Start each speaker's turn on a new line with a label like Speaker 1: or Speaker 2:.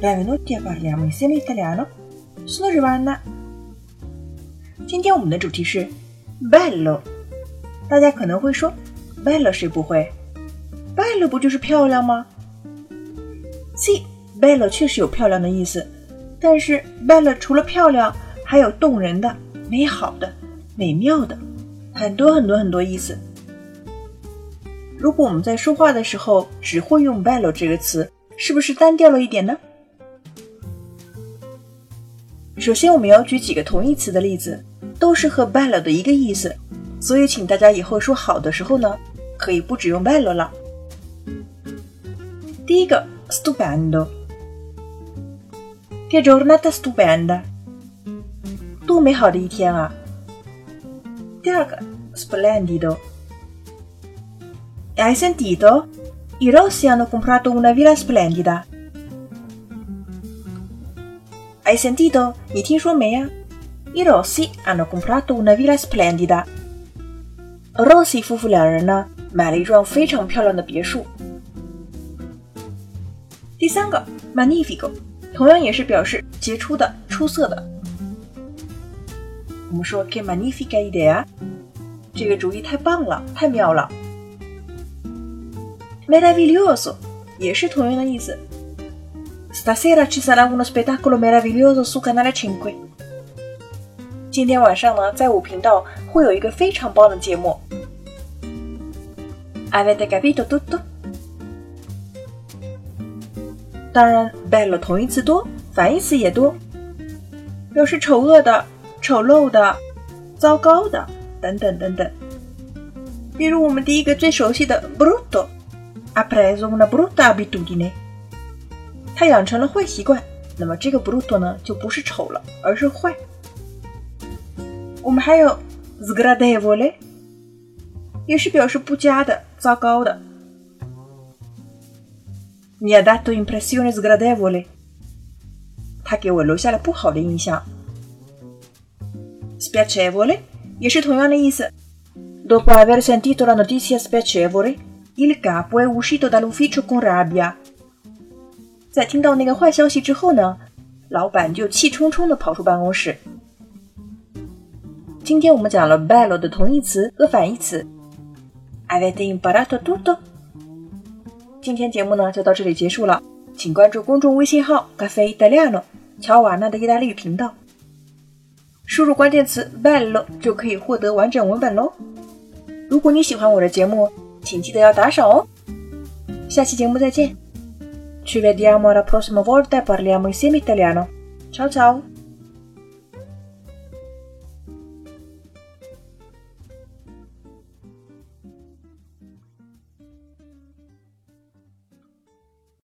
Speaker 1: Benvenuti a parliamo insieme italiano. Sono Giovanna。今天我们的主题是 bello。大家可能会说，bello 谁不会？bello 不就是漂亮吗？Si，bello 确实有漂亮的意思，但是 bello 除了漂亮，还有动人的、美好的、美妙的，很多很多很多意思。如果我们在说话的时候只会用 bello 这个词，是不是单调了一点呢？首先，我们要举几个同义词的例子，都是和 bello 的一个意思，所以请大家以后说好的时候呢，可以不只用 bello 了。第一个，stupendo，che giornata stupenda，多美好的一天啊！第二个，splendido。Hai sentito? I Rossi hanno comprato una villa splendida. Hai sentito? 你听说没呀？I Rossi hanno comprato una villa splendida. Rossi 夫妇两人呢，买了一幢非常漂亮的别墅。第三个，magnifico，同样也是表示杰出的、出色的。我们说 che magnifica idea，这个主意太棒了，太妙了。meraviglioso 也是同样的意思。Stasera ci sarà uno spettacolo meraviglioso su Canale Cinque。今天晚上呢，在五频道会有一个非常棒的节目。Avete capito tutto？当然，bello 同义词多，反义词也多，表示丑恶的、丑陋的、糟糕的等等等等。比如我们第一个最熟悉的 brutto。Ha preso una brutta abitudine。 他养成了坏习惯，那么这个 brutto 呢，就不是丑了，而是坏。我们还有 sgradevole，也是表示不佳的、糟糕的。Mi ha dato impressione sgradevole。他给我留下了不好的印象。Spiacevole 也是同样的意思。Dopo aver sentito la notizia spiacevole。Il capo è uscito dall'ufficio con rabbia。 在听到那个坏消息之后呢，老板就气冲冲地跑出办公室。今天我们讲了 bello 的同义词和反义词。Avete i m b a r a t o tutto 今天节目呢就到这里结束了，请关注公众微信号 “Cafe Italiano” 乔瓦纳的意大利语频道，输入关键词 bello 就可以获得完整文本喽。如果你喜欢我的节目，请记得要打赏哦！下期节目再见。Ci vediamo alla prossima volta e parliamo insieme italiano. Ciao ciao!